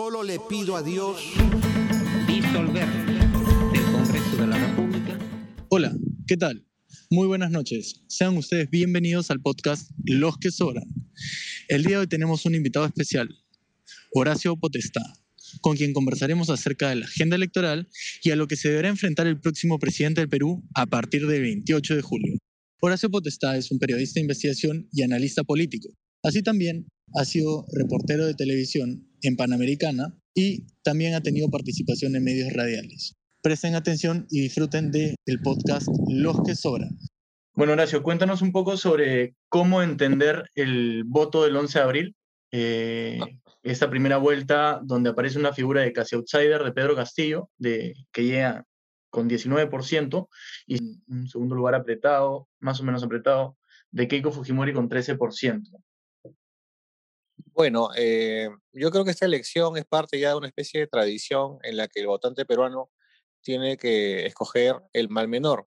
Solo le pido a Dios disolver del Congreso de la República. Hola, ¿qué tal? Muy buenas noches. Sean ustedes bienvenidos al podcast Los que Sobran. El día de hoy tenemos un invitado especial, Horacio Potestá, con quien conversaremos acerca de la agenda electoral y a lo que se deberá enfrentar el próximo presidente del Perú a partir del 28 de julio. Horacio Potestá es un periodista de investigación y analista político. Así también ha sido reportero de televisión en Panamericana y también ha tenido participación en medios radiales. Presten atención y disfruten del podcast Los que Sobran. Bueno, Horacio, cuéntanos un poco sobre cómo entender el voto del 11 de abril, eh, esta primera vuelta donde aparece una figura de casi outsider de Pedro Castillo, de, que llega con 19%, y un segundo lugar apretado, más o menos apretado, de Keiko Fujimori con 13%. Bueno, eh, yo creo que esta elección es parte ya de una especie de tradición en la que el votante peruano tiene que escoger el mal menor.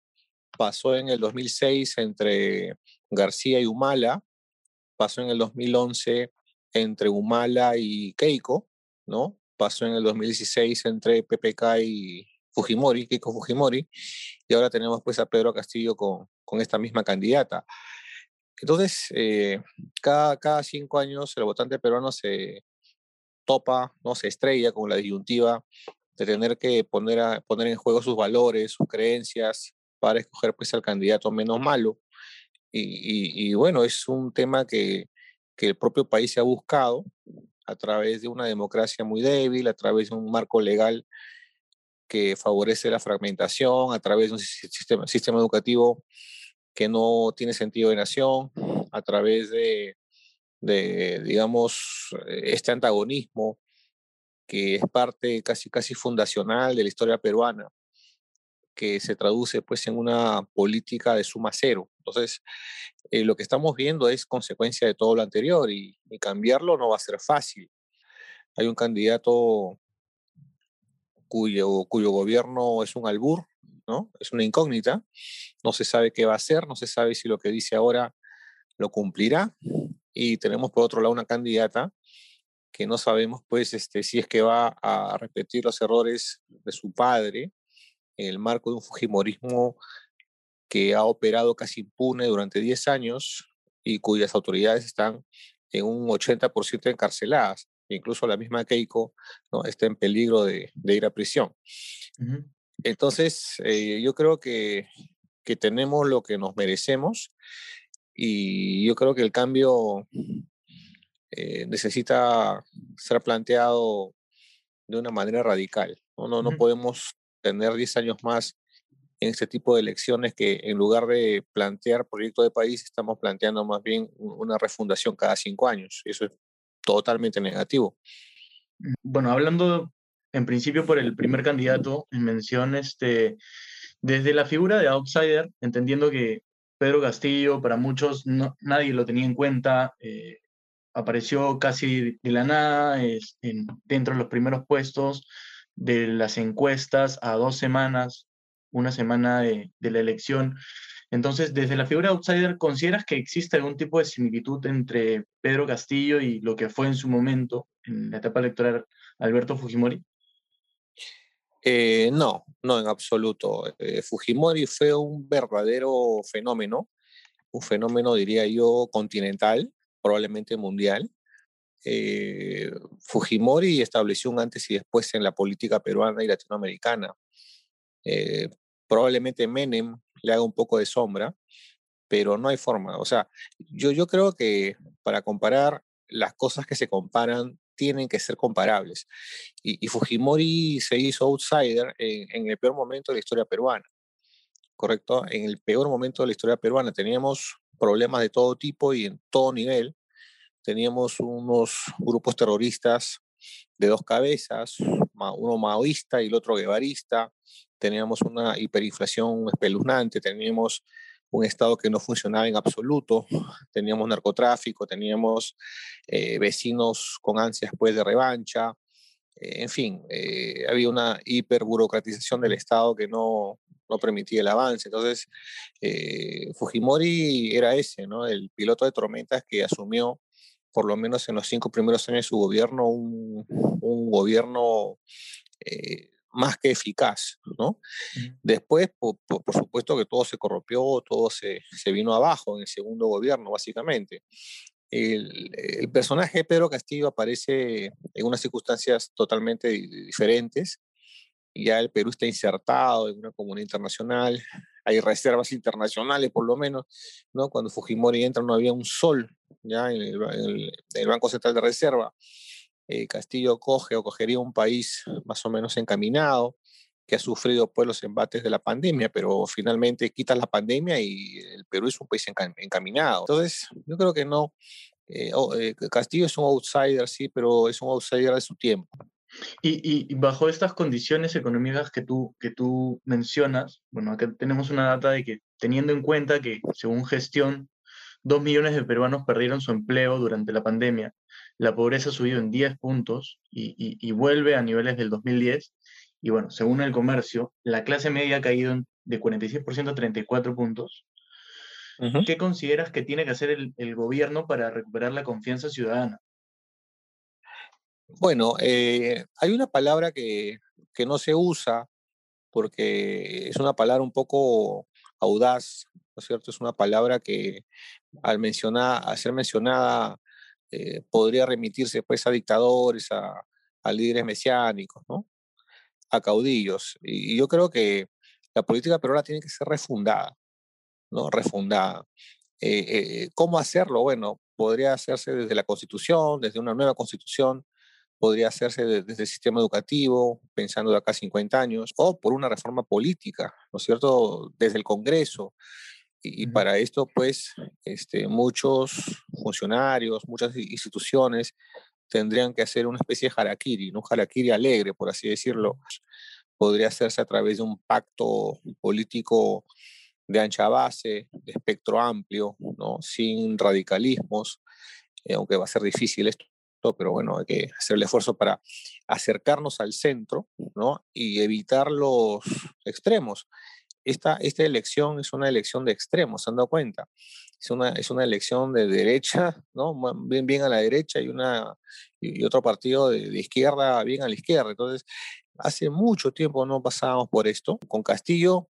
Pasó en el 2006 entre García y Humala, pasó en el 2011 entre Humala y Keiko, ¿no? Pasó en el 2016 entre PPK y Fujimori, Keiko Fujimori, y ahora tenemos pues a Pedro Castillo con, con esta misma candidata. Entonces, eh, cada, cada cinco años el votante peruano se topa, no se estrella con la disyuntiva de tener que poner, a, poner en juego sus valores, sus creencias, para escoger pues al candidato menos malo. Y, y, bueno, es un tema que, que, el propio país se ha buscado a través de una democracia muy débil, a través de un marco legal que favorece la fragmentación, a través de un sistema, sistema educativo que no tiene sentido de nación, a través de, de, digamos, este antagonismo que es parte casi, casi fundacional de la historia peruana, que se traduce pues en una política de suma cero. Entonces, eh, lo que estamos viendo es consecuencia de todo lo anterior y, y cambiarlo no va a ser fácil. Hay un candidato cuyo, cuyo gobierno es un albur, ¿no? Es una incógnita, no se sabe qué va a hacer, no se sabe si lo que dice ahora lo cumplirá. Y tenemos por otro lado una candidata que no sabemos pues este, si es que va a repetir los errores de su padre en el marco de un Fujimorismo que ha operado casi impune durante 10 años y cuyas autoridades están en un 80% encarceladas. Incluso la misma Keiko ¿no? está en peligro de, de ir a prisión. Entonces, eh, yo creo que, que, tenemos lo que nos merecemos y yo creo que el cambio eh, necesita ser planteado de una manera radical. No, no, no podemos tener 10 años más en este tipo de elecciones que en lugar de plantear proyecto de país, estamos planteando más bien una refundación cada cinco años. Eso es totalmente negativo. Bueno, hablando en principio por el primer candidato en mención, este, desde la figura de outsider, entendiendo que Pedro Castillo, para muchos nadie lo tenía en cuenta, eh, apareció casi de la nada en, dentro de los primeros puestos de las encuestas a dos semanas, una semana de, la elección. Entonces, desde la figura de outsider, ¿consideras que existe algún tipo de similitud entre Pedro Castillo y lo que fue en su momento, en la etapa electoral, Alberto Fujimori? Eh, no, no en absoluto. Eh, Fujimori fue un verdadero fenómeno, un fenómeno, diría yo, continental, probablemente mundial. Eh, Fujimori estableció un antes y después en la política peruana y latinoamericana. Probablemente Menem le haga un poco de sombra, pero no hay forma. O sea, yo, yo creo que para comparar las cosas que se comparan tienen que ser comparables. Y, Fujimori se hizo outsider en, el peor momento de la historia peruana, ¿correcto? En el peor momento de la historia peruana teníamos problemas de todo tipo y en todo nivel. Teníamos unos grupos terroristas de dos cabezas, uno maoísta y el otro guevarista. Teníamos una hiperinflación espeluznante, teníamos un Estado que no funcionaba en absoluto, teníamos narcotráfico, teníamos eh, vecinos con ansias pues, de revancha, eh, en fin, eh, había una hiperburocratización del Estado que no, no permitía el avance. Entonces, Fujimori era ese, ¿no? el piloto de tormentas que asumió por lo menos en los cinco primeros años de su gobierno, un, un gobierno más que eficaz, ¿no? Después, por, por, supuesto que todo se corrompió, todo se, se, vino abajo en el segundo gobierno, básicamente. El, el, personaje de Pedro Castillo aparece en unas circunstancias totalmente diferentes. Ya el Perú está insertado en una comunidad internacional, hay reservas internacionales por lo menos, ¿no? Cuando Fujimori entra no había un sol ya en el, en el, en el Banco Central de Reserva eh, Castillo coge o cogería un país más o menos encaminado, que ha sufrido pues los embates de la pandemia, pero finalmente quita la pandemia y el Perú es un país encaminado. Entonces, yo creo que no. Eh, eh, Castillo es un outsider, sí, pero es un outsider de su tiempo. Y, bajo estas condiciones económicas que tú, que tú mencionas, bueno, acá tenemos una data de que teniendo en cuenta que según gestión, dos millones de peruanos perdieron su empleo durante la pandemia la pobreza ha subido en 10 puntos y, y, y, vuelve a niveles del 2010. Y bueno, según el comercio, la clase media ha caído de 46% a 34 puntos. Uh -huh. ¿Qué consideras que tiene que hacer el, el, gobierno para recuperar la confianza ciudadana? Bueno, eh, hay una palabra que, que no se usa porque es una palabra un poco audaz, ¿no es cierto? Es una palabra que al, mencionar, al ser mencionada eh, podría remitirse pues a dictadores, a, a, líderes mesiánicos, ¿no? a caudillos. Y, y, yo creo que la política peruana tiene que ser refundada, ¿no? refundada. Eh, eh, ¿Cómo hacerlo? Bueno, podría hacerse desde la constitución, desde una nueva constitución, podría hacerse desde el sistema educativo, pensando de acá 50 años, o por una reforma política, ¿no es cierto?, desde el Congreso. Y, y para esto, pues, este, muchos funcionarios, muchas instituciones tendrían que hacer una especie de harakiri, un harakiri alegre, por así decirlo. Podría hacerse a través de un pacto político de ancha base, de espectro amplio, ¿no? sin radicalismos, eh, aunque va a ser difícil esto, pero bueno, hay que hacer el esfuerzo para acercarnos al centro ¿no? y evitar los extremos esta, elección es una elección de extremos, ¿se han dado cuenta? Es una, es una elección de derecha, ¿no? Bien, a la derecha y, una, y otro partido de, izquierda bien a la izquierda. Entonces, hace mucho tiempo no pasábamos por esto. Con Castillo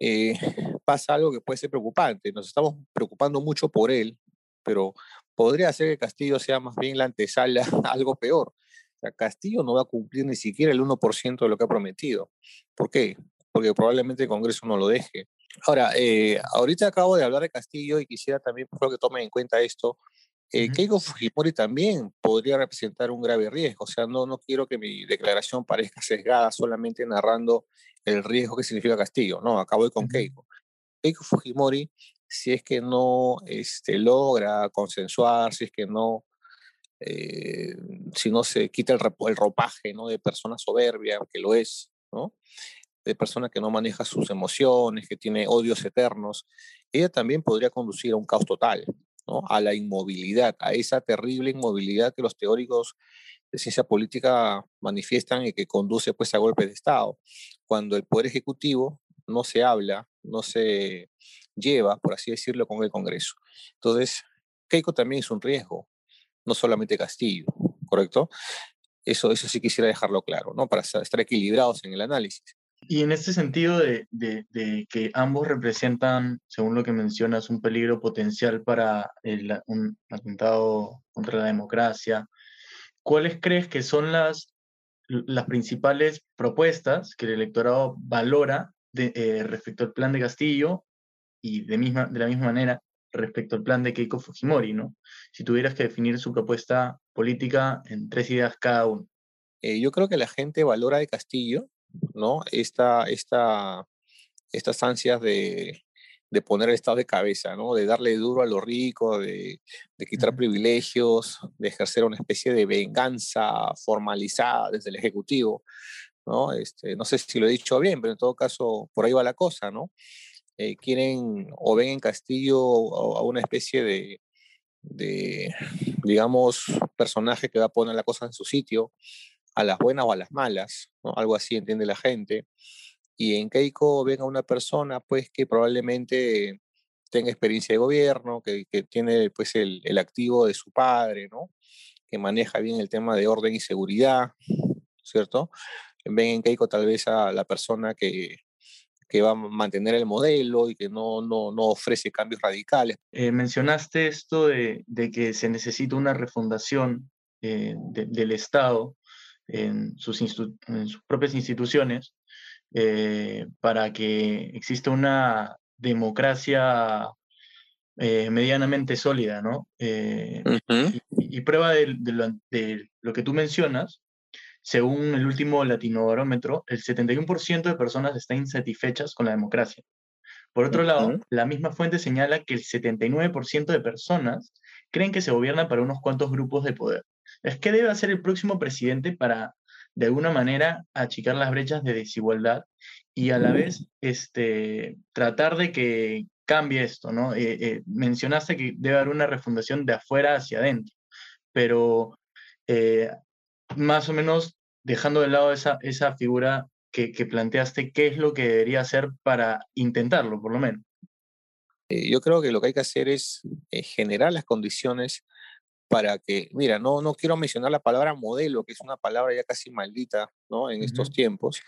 eh, pasa algo que puede ser preocupante. Nos estamos preocupando mucho por él, pero podría ser que Castillo sea más bien la antesala a algo peor. O Castillo no va a cumplir ni siquiera el 1% de lo que ha prometido. ¿Por qué? Porque probablemente el Congreso no lo deje. Ahora, eh, ahorita acabo de hablar de Castillo y quisiera también, por favor, que tomen en cuenta esto. Eh, uh -huh. Keiko Fujimori también podría representar un grave riesgo. O sea, no, no quiero que mi declaración parezca sesgada solamente narrando el riesgo que significa Castillo. No, acabo con uh -huh. Keiko. Keiko Fujimori, si es que no este, logra consensuar, si es que no, eh, si no se quita el, el ropaje ¿no? de persona soberbia, que lo es, ¿no? De persona que no maneja sus emociones, que tiene odios eternos, ella también podría conducir a un caos total, ¿no? a la inmovilidad, a esa terrible inmovilidad que los teóricos de ciencia política manifiestan y que conduce pues a golpes de Estado. Cuando el Poder Ejecutivo no se habla, no se lleva, por así decirlo, con el Congreso. Entonces, Keiko también es un riesgo, no solamente Castillo, ¿correcto? Eso, eso sí quisiera dejarlo claro, ¿no? Para estar equilibrados en el análisis. Y en este sentido de, que ambos representan, según lo que mencionas, un peligro potencial para un atentado contra la democracia, ¿cuáles crees que son las, principales propuestas que el electorado valora eh, respecto al plan de Castillo y de, misma, de la misma manera respecto al plan de Keiko Fujimori? ¿no? Si tuvieras que definir su propuesta política en tres ideas cada uno. Eh, yo creo que la gente valora de Castillo ¿no? Esta, esta, estas ansias de, de poner el Estado de cabeza, ¿no? De darle duro a lo rico, de, de quitar privilegios, de ejercer una especie de venganza formalizada desde el Ejecutivo, ¿no? Este, no sé si lo he dicho bien, pero en todo caso, por ahí va la cosa, ¿no? Eh, quieren o ven en Castillo a, a una especie de, de, digamos, personaje que va a poner la cosa en su sitio, a las buenas o a las malas, ¿no? algo así entiende la gente. Y en Keiko ven a una persona pues que probablemente tenga experiencia de gobierno, que, que tiene pues el, el, activo de su padre, ¿no? Que maneja bien el tema de orden y seguridad, ¿cierto? Ven en Keiko tal vez a la persona que, que va a mantener el modelo y que no, no, no ofrece cambios radicales. Eh, mencionaste esto de, de, que se necesita una refundación eh, de, del Estado en sus, en sus propias instituciones eh, para que exista una democracia eh, medianamente sólida, ¿no? Eh, uh -huh. y, y, prueba de, de, lo, de, lo, que tú mencionas, según el último latinobarómetro, el 71% de personas están insatisfechas con la democracia. Por otro uh -huh. lado, la misma fuente señala que el 79% de personas creen que se gobierna para unos cuantos grupos de poder. Es que debe hacer el próximo presidente para, de alguna manera, achicar las brechas de desigualdad y a la vez este, tratar de que cambie esto, ¿no? Eh, eh, mencionaste que debe haber una refundación de afuera hacia adentro, pero eh, más o menos dejando de lado esa, esa figura que, que, planteaste, ¿qué es lo que debería hacer para intentarlo, por lo menos? yo creo que lo que hay que hacer es generar las condiciones para que, mira, no, no quiero mencionar la palabra modelo, que es una palabra ya casi maldita, ¿no? En uh -huh. estos tiempos,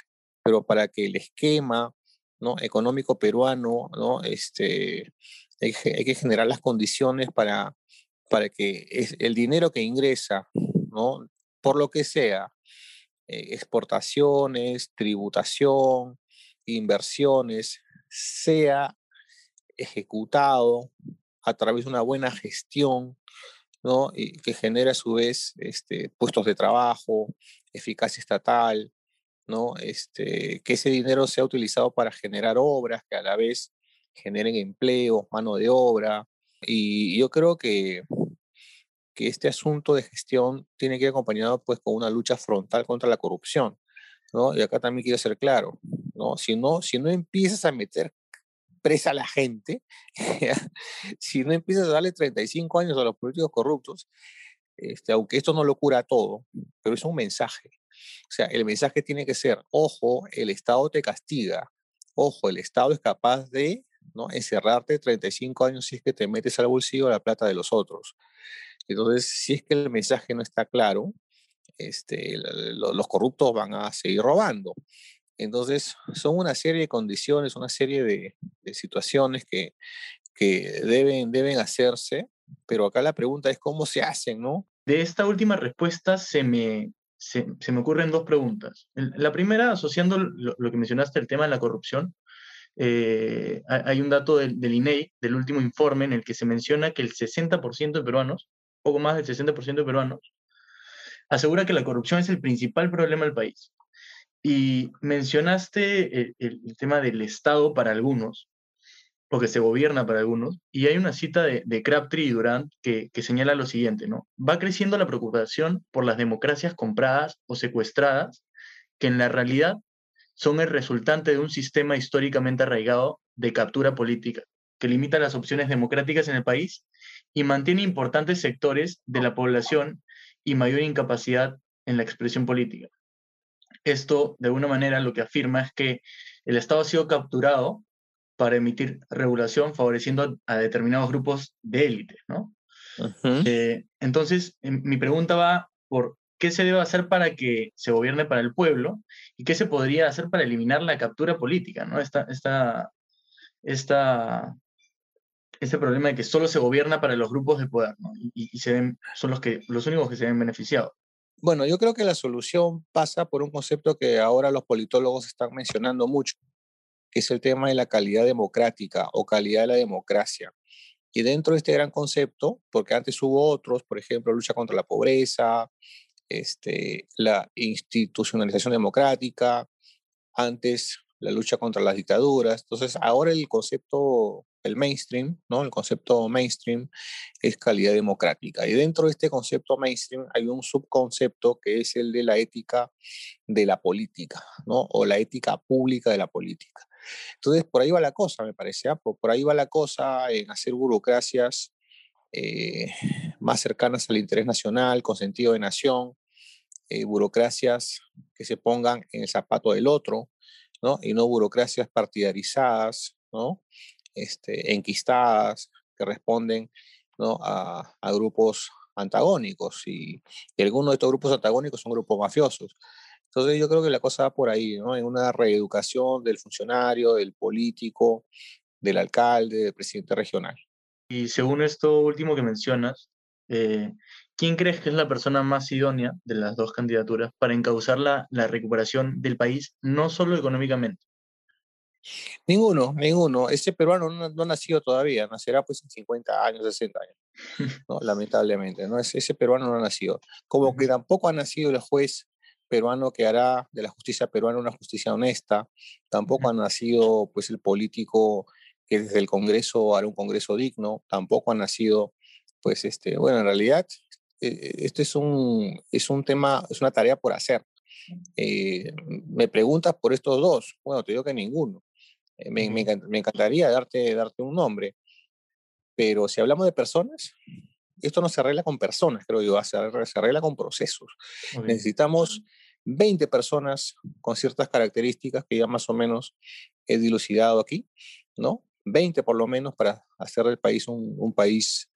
pero para que el esquema ¿no? económico peruano, ¿no? este, hay, hay, que generar las condiciones para, para que es, el dinero que ingresa, ¿no? por lo que sea, eh, exportaciones, tributación, inversiones, sea ejecutado a través de una buena gestión, ¿no? y que genere a su vez este, puestos de trabajo, eficacia estatal, ¿no? Este, que ese dinero sea utilizado para generar obras que a la vez generen empleo, mano de obra. Y yo creo que, que este asunto de gestión tiene que ir acompañado pues con una lucha frontal contra la corrupción, ¿no? Y acá también quiero ser claro, ¿no? Si no, si no empiezas a meter presa a la gente, si no empiezas a darle 35 años a los políticos corruptos, este, aunque esto no lo cura todo, pero es un mensaje. O sea, el mensaje tiene que ser, ojo, el Estado te castiga, ojo, el Estado es capaz de ¿no? encerrarte 35 años si es que te metes al bolsillo la plata de los otros. Entonces, si es que el mensaje no está claro, este, los corruptos van a seguir robando. Entonces, son una serie de condiciones, una serie de, situaciones que, que deben, deben hacerse, pero acá la pregunta es cómo se hacen, ¿no? De esta última respuesta se me, se, me ocurren dos preguntas. La primera, asociando lo, lo, que mencionaste, el tema de la corrupción, eh, hay un dato del, del, INEI, del último informe, en el que se menciona que el 60% de peruanos, poco más del 60% de peruanos, asegura que la corrupción es el principal problema del país. Y mencionaste el, el, el tema del Estado para algunos, o que se gobierna para algunos, y hay una cita de, de Crabtree y Durant que, que, señala lo siguiente, ¿no? Va creciendo la preocupación por las democracias compradas o secuestradas, que en la realidad son el resultante de un sistema históricamente arraigado de captura política, que limita las opciones democráticas en el país y mantiene importantes sectores de la población y mayor incapacidad en la expresión política. Esto, de alguna manera, lo que afirma es que el Estado ha sido capturado para emitir regulación favoreciendo a, a determinados grupos de élite, ¿no? Uh -huh. eh, entonces, mi pregunta va por qué se debe hacer para que se gobierne para el pueblo y qué se podría hacer para eliminar la captura política, ¿no? Esta, esta, esta, este problema de que solo se gobierna para los grupos de poder, ¿no? Y, y se ven, son los, que, los únicos que se ven beneficiados. Bueno, yo creo que la solución pasa por un concepto que ahora los politólogos están mencionando mucho, que es el tema de la calidad democrática o calidad de la democracia. Y dentro de este gran concepto, porque antes hubo otros, por ejemplo, lucha contra la pobreza, este, la institucionalización democrática, antes la lucha contra las dictaduras. Entonces, ahora el concepto, el mainstream, ¿no? El concepto mainstream es calidad democrática. Y dentro de este concepto mainstream hay un subconcepto que es el de la ética de la política, ¿no? O la ética pública de la política. Entonces, por ahí va la cosa, me parece. ¿eh? Por, por, ahí va la cosa en hacer burocracias eh, más cercanas al interés nacional, con sentido de nación, eh, burocracias que se pongan en el zapato del otro, ¿no? Y no burocracias partidarizadas, ¿no? Este, enquistadas que responden ¿no? a, a grupos antagónicos y, y, algunos de estos grupos antagónicos son grupos mafiosos. Entonces yo creo que la cosa va por ahí, ¿no? en una reeducación del funcionario, del político, del alcalde, del presidente regional. Y según esto último que mencionas, eh, ¿quién crees que es la persona más idónea de las dos candidaturas para encauzar la, la recuperación del país, no solo económicamente? Ninguno, ninguno. Ese peruano no, no, ha nacido todavía, nacerá pues en 50 años, 60 años, ¿no? lamentablemente. ¿no? Ese, ese peruano no ha nacido. Como que tampoco ha nacido el juez peruano que hará de la justicia peruana una justicia honesta, tampoco ha nacido pues el político que desde el Congreso hará un Congreso digno, tampoco ha nacido pues este, bueno, en realidad eh, esto es un, es un tema, es una tarea por hacer. Eh, me preguntas por estos dos, bueno, te digo que ninguno. Eh, me, me, me, encantaría darte, darte un nombre, pero si hablamos de personas, esto no se arregla con personas, creo yo, se arregla, se arregla con procesos. Okay. Necesitamos 20 personas con ciertas características que ya más o menos he dilucidado aquí, ¿no? 20 por lo menos para hacer del país un, un país,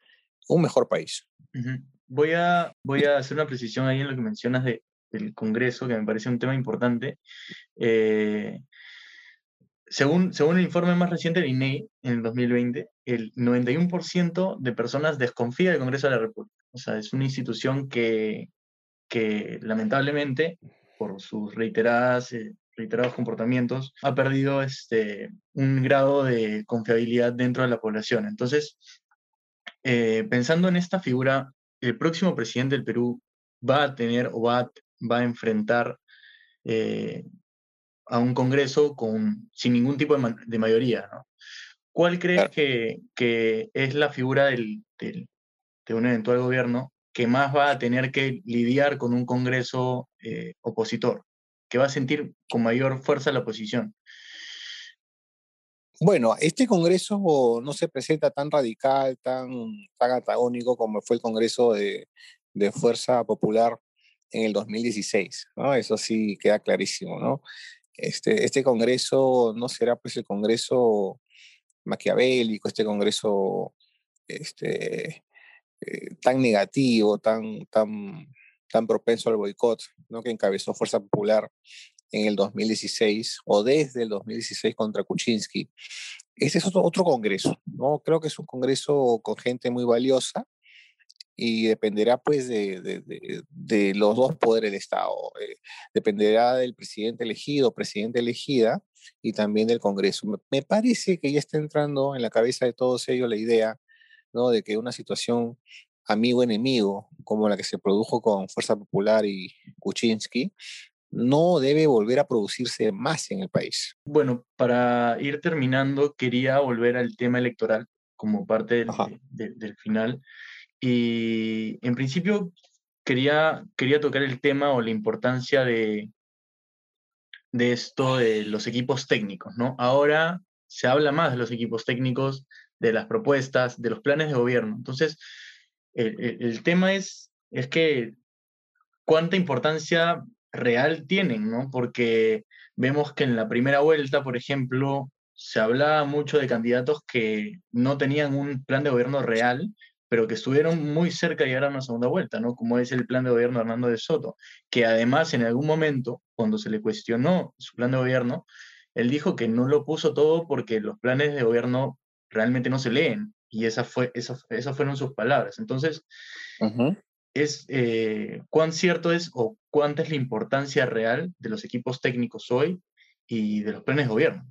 un mejor país. Uh -huh. voy, a, voy a hacer una precisión ahí en lo que mencionas de, del Congreso, que me parece un tema importante. Eh, según, según el informe más reciente del INEI, en el 2020, el 91% de personas desconfía del Congreso de la República. O sea, es una institución que, que lamentablemente, por sus reiteradas, eh, reiterados comportamientos, ha perdido este, un grado de confiabilidad dentro de la población. Entonces, eh, pensando en esta figura, el próximo presidente del Perú va a tener o va va a enfrentar eh, a un Congreso con, sin ningún tipo de, ma de mayoría. ¿no? ¿Cuál crees que, que, es la figura del, del, de un eventual gobierno que más va a tener que lidiar con un Congreso eh, opositor, que va a sentir con mayor fuerza la oposición? Bueno, este Congreso no se presenta tan radical, tan, tan antagónico como fue el Congreso de, de Fuerza Popular en el 2016, ¿no? Eso sí queda clarísimo, ¿no? Este, este Congreso no será pues el Congreso maquiavélico, este Congreso este, eh, tan negativo, tan, tan, tan propenso al boicot, ¿no? que encabezó Fuerza Popular en el 2016 o desde el 2016 contra Kuczynski. Este es otro, otro congreso, ¿no? Creo que es un congreso con gente muy valiosa y dependerá pues de, de, de, de los dos poderes del Estado. Eh, dependerá del presidente elegido, presidente elegida y también del Congreso. Me, me, parece que ya está entrando en la cabeza de todos ellos la idea ¿no? de que una situación amigo-enemigo como la que se produjo con Fuerza Popular y Kuczynski no debe volver a producirse más en el país. Bueno, para ir terminando, quería volver al tema electoral como parte del, de, del final. Y en principio quería, quería tocar el tema o la importancia de, de esto de los equipos técnicos, ¿no? Ahora se habla más de los equipos técnicos, de las propuestas, de los planes de gobierno. Entonces, el, el, tema es, es que cuánta importancia real tienen, ¿no? Porque vemos que en la primera vuelta, por ejemplo, se hablaba mucho de candidatos que no tenían un plan de gobierno real, pero que estuvieron muy cerca de llegar a una segunda vuelta, ¿no? Como es el plan de gobierno de Hernando de Soto, que además en algún momento, cuando se le cuestionó su plan de gobierno, él dijo que no lo puso todo porque los planes de gobierno realmente no se leen, y esa fue, esa, esas fueron sus palabras. Entonces, uh -huh es eh, cuán cierto es o cuánta es la importancia real de los equipos técnicos hoy y de los planes de gobierno.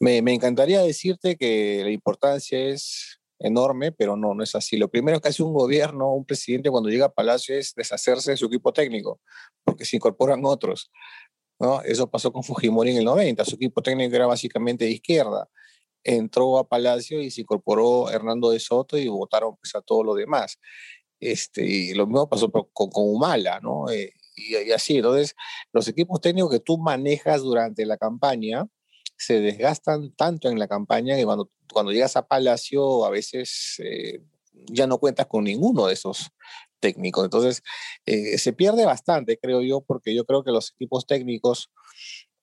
Me, me, encantaría decirte que la importancia es enorme, pero no, no es así. Lo primero que hace un gobierno, un presidente cuando llega a Palacio es deshacerse de su equipo técnico, porque se incorporan otros. ¿no? Eso pasó con Fujimori en el 90, su equipo técnico era básicamente de izquierda. Entró a Palacio y se incorporó Hernando de Soto y votaron pues, a todos los demás. Este, y lo mismo pasó con, con Humala, ¿no? Eh, y, y, así, entonces, los equipos técnicos que tú manejas durante la campaña se desgastan tanto en la campaña que cuando, cuando llegas a Palacio a veces eh, ya no cuentas con ninguno de esos técnicos. Entonces, eh, se pierde bastante, creo yo, porque yo creo que los equipos técnicos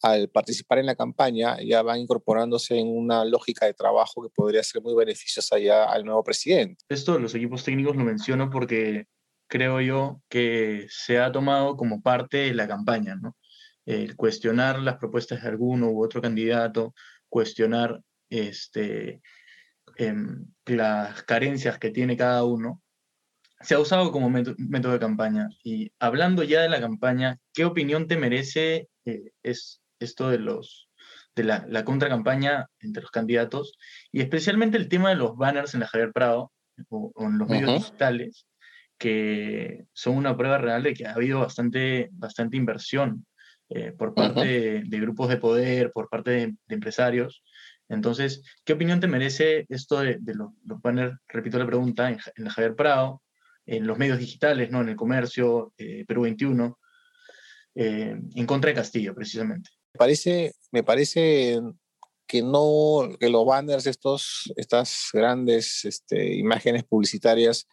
al participar en la campaña ya van incorporándose en una lógica de trabajo que podría ser muy beneficiosa ya al nuevo presidente. Esto los equipos técnicos lo menciono porque creo yo que se ha tomado como parte de la campaña, ¿no? El cuestionar las propuestas de alguno u otro candidato, cuestionar este, em, las carencias que tiene cada uno, se ha usado como método de campaña. Y hablando ya de la campaña, ¿qué opinión te merece eh, es esto de los de la, la contracampaña entre los candidatos y especialmente el tema de los banners en la Javier Prado o, en los medios digitales que son una prueba real de que ha habido bastante, bastante inversión eh, por parte de, grupos de poder, por parte de, empresarios. Entonces, ¿qué opinión te merece esto de, los, banners, repito la pregunta, en, la Javier Prado, en los medios digitales, ¿no? en el comercio, eh, Perú 21, eh, en contra de Castillo, precisamente? Me parece, me parece que no, que los banners, estos, estas grandes este, imágenes publicitarias,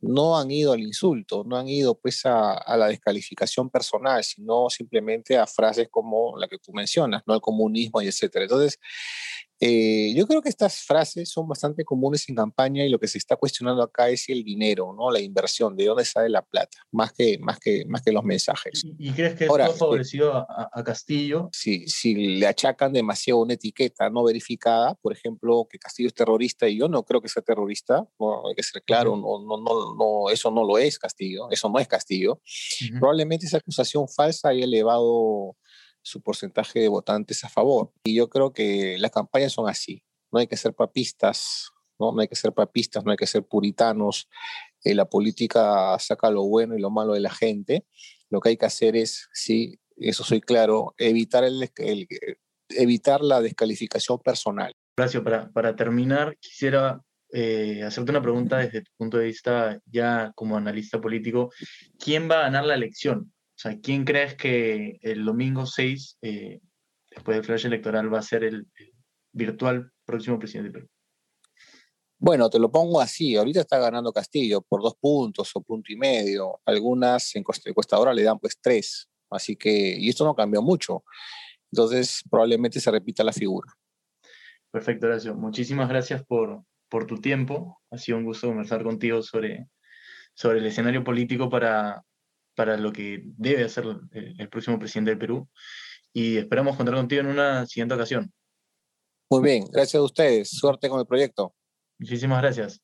no han ido al insulto, no han ido pues a, la descalificación personal, sino simplemente a frases como la que tú mencionas, ¿no? Al comunismo y etcétera. Entonces, eh, yo creo que estas frases son bastante comunes en campaña y lo que se está cuestionando acá es el dinero, ¿no? La inversión, de dónde sale la plata, más que, más que, más que los mensajes. ¿Y, crees que esto ha favorecido a, Castillo? Si, si le achacan demasiado una etiqueta no verificada, por ejemplo, que Castillo es terrorista y yo no creo que sea terrorista, no, hay que ser claro, no, no, no, no, eso no lo es Castillo, eso no es Castillo. Probablemente esa acusación falsa haya elevado su porcentaje de votantes a favor. Y yo creo que las campañas son así. No hay que ser papistas, no, no hay que ser papistas, no hay que ser puritanos. Eh, la política saca lo bueno y lo malo de la gente. Lo que hay que hacer es, sí, eso soy claro, evitar, el, evitar la descalificación personal. Gracias. Para, para terminar, quisiera eh, hacerte una pregunta desde tu punto de vista ya como analista político. ¿Quién va a ganar la elección? O sea, ¿quién crees que el domingo 6, eh, después del flash electoral, va a ser el, virtual próximo presidente del Perú? Bueno, te lo pongo así. Ahorita está ganando Castillo por dos puntos o punto y medio. Algunas encuestadoras le dan pues tres. Así que, y esto no cambió mucho. Entonces, probablemente se repita la figura. Perfecto, Horacio. Muchísimas gracias por, por tu tiempo. Ha sido un gusto conversar contigo sobre, sobre el escenario político para, para lo que debe hacer el, próximo presidente del Perú. Y esperamos contar contigo en una siguiente ocasión. Muy bien, gracias a ustedes. Suerte con el proyecto. Muchísimas gracias.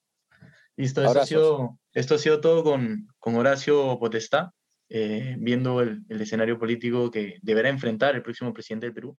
Listo, esto ha, sido, esto ha, sido, todo con, con Horacio Potestá, eh, viendo el, el escenario político que deberá enfrentar el próximo presidente del Perú.